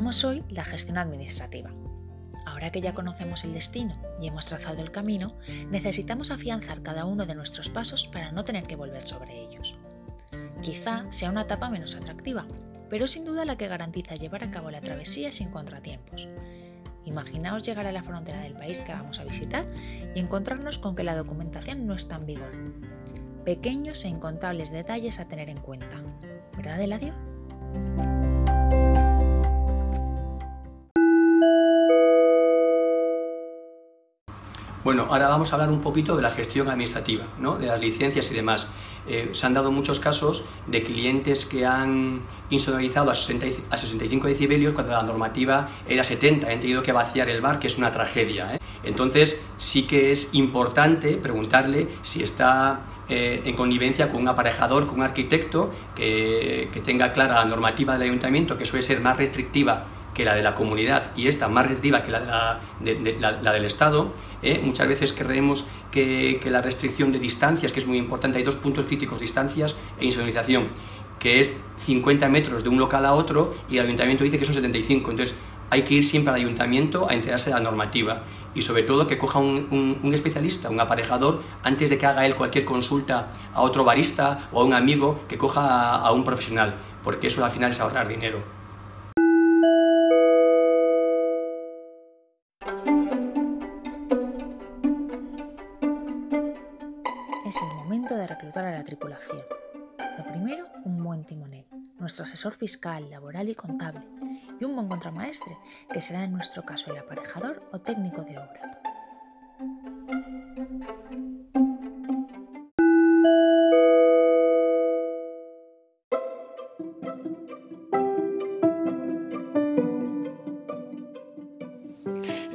Abordamos hoy la gestión administrativa. Ahora que ya conocemos el destino y hemos trazado el camino, necesitamos afianzar cada uno de nuestros pasos para no tener que volver sobre ellos. Quizá sea una etapa menos atractiva, pero sin duda la que garantiza llevar a cabo la travesía sin contratiempos. Imaginaos llegar a la frontera del país que vamos a visitar y encontrarnos con que la documentación no está en vigor. Pequeños e incontables detalles a tener en cuenta. ¿Verdad, Eladio? Bueno, ahora vamos a hablar un poquito de la gestión administrativa, ¿no? de las licencias y demás. Eh, se han dado muchos casos de clientes que han insonorizado a, 65 decibelios cuando la normativa era 70, han tenido que vaciar el bar, que es una tragedia. ¿eh? Entonces, sí que es importante preguntarle si está eh, en connivencia con un aparejador, con un arquitecto, que, tenga clara la normativa del ayuntamiento, que suele ser más restrictiva que la de la comunidad y esta más restrictiva que la, la del Estado, ¿eh? Muchas veces creemos que, la restricción de distancias, que es muy importante, hay dos puntos críticos, distancias e insonorización, que es 50 metros de un local a otro y el ayuntamiento dice que son 75. Entonces hay que ir siempre al ayuntamiento a enterarse de la normativa y sobre todo que coja un, especialista, un aparejador, antes de que haga él cualquier consulta a otro barista o a un amigo, que coja a un profesional, porque eso al final es ahorrar dinero. De reclutar a la tripulación. Lo primero, un buen timonel, nuestro asesor fiscal, laboral y contable, y un buen contramaestre, que será en nuestro caso el aparejador o técnico de obra.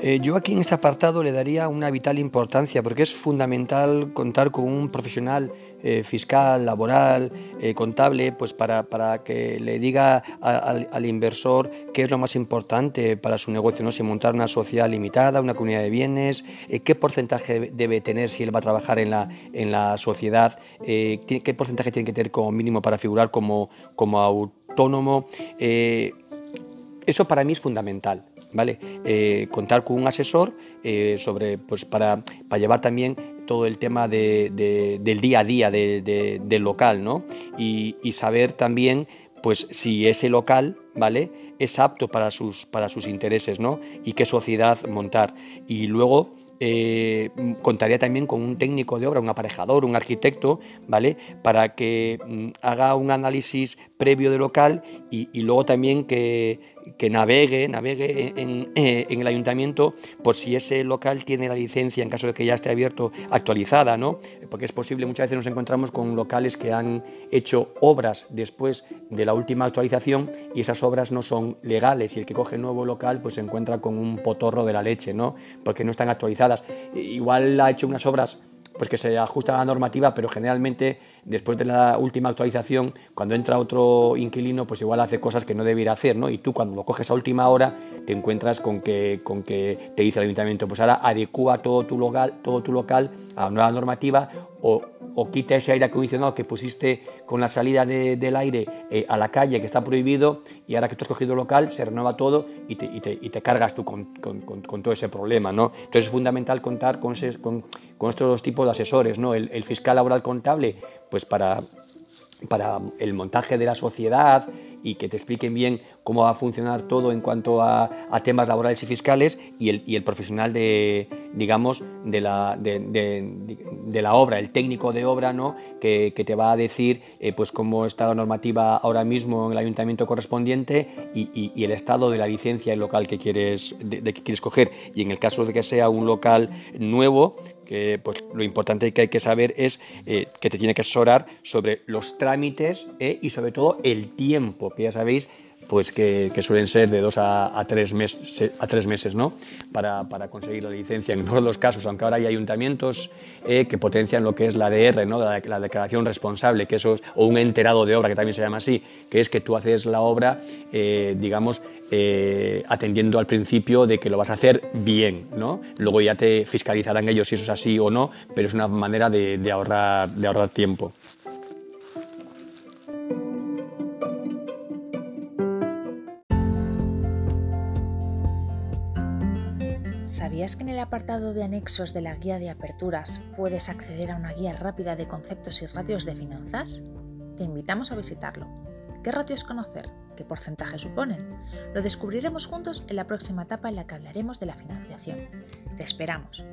Eh, yo aquí en este apartado le daría una vital importancia porque es fundamental contar con un profesional eh, fiscal, laboral, eh, contable, pues para, para, que le diga al, inversor qué es lo más importante para su negocio, ¿no? si montar una sociedad limitada, una comunidad de bienes, qué porcentaje debe tener si él va a trabajar en la, en la sociedad, qué porcentaje tiene que tener como mínimo para figurar como, como autónomo. eso para mí es fundamental. ¿Vale? Eh, contar con un asesor eh, sobre, pues para, para, llevar también todo el tema de, del día a día del local, ¿no? Y, saber también pues si ese local, ¿vale? es apto para sus, para sus intereses, ¿no? Y qué sociedad montar. Y luego eh, contaría también con un técnico de obra, un aparejador, un arquitecto, ¿vale? Para que mm, haga un análisis previo de local y, luego también que, navegue, navegue eh, en, el ayuntamiento por si ese local tiene la licencia en caso de que ya esté abierto actualizada, ¿no? Porque es posible, muchas veces nos encontramos con locales que han hecho obras después de la última actualización y esas obras no son legales y el que coge nuevo local pues se encuentra con un potorro de la leche, ¿no? Porque no están actualizadas Igual ha hecho unas obras pues que se ajustan a la normativa, pero generalmente después de la última actualización, cuando entra otro inquilino, pues igual hace cosas que no debiera hacer, ¿no? Y tú cuando lo coges a última hora te encuentras con que, con que te dice el ayuntamiento, pues ahora adecúa todo tu local, todo tu local a la nueva normativa o, o quita ese aire acondicionado que pusiste con la salida del aire eh, a la calle que está prohibido y ahora que tú has cogido local se renueva todo y te, y te, y te cargas tú con, con, con, todo ese problema, ¿no? Entonces es fundamental contar con, con, con estos dos tipos de asesores, ¿no? El, el fiscal laboral contable pues para, para el montaje de la sociedad y que te expliquen bien cómo va a funcionar todo en cuanto a, temas laborales y fiscales y el, y el profesional de, digamos, de la, de, la obra, el técnico de obra, ¿no? que, te va a decir eh, pues cómo está la normativa ahora mismo en el ayuntamiento correspondiente y, y, el estado de la licencia local que quieres, de, que quieres coger. Y en el caso de que sea un local nuevo, que pues, lo importante que hay que saber es eh, que te tiene que asesorar sobre los trámites eh, y sobre todo el tiempo, que ya sabéis pues que, suelen ser de dos a, tres, meses, a tres meses ¿no? para, para, conseguir la licencia en todos los casos, aunque ahora hay ayuntamientos eh, que potencian lo que es la DR, ¿no? la, declaración responsable, que eso o un enterado de obra, que también se llama así, que es que tú haces la obra, digamos, eh, atendiendo al principio de que lo vas a hacer bien, ¿no? Luego ya te fiscalizarán ellos si eso es así o no, pero es una manera de, ahorrar, de ahorrar tiempo. ¿Sabías que en el apartado de anexos de la guía de aperturas puedes acceder a una guía rápida de conceptos y ratios de finanzas? Te invitamos a visitarlo. ¿Qué ratios conocer? ¿Qué porcentaje suponen? Lo descubriremos juntos en la próxima etapa en la que hablaremos de la financiación. Te esperamos.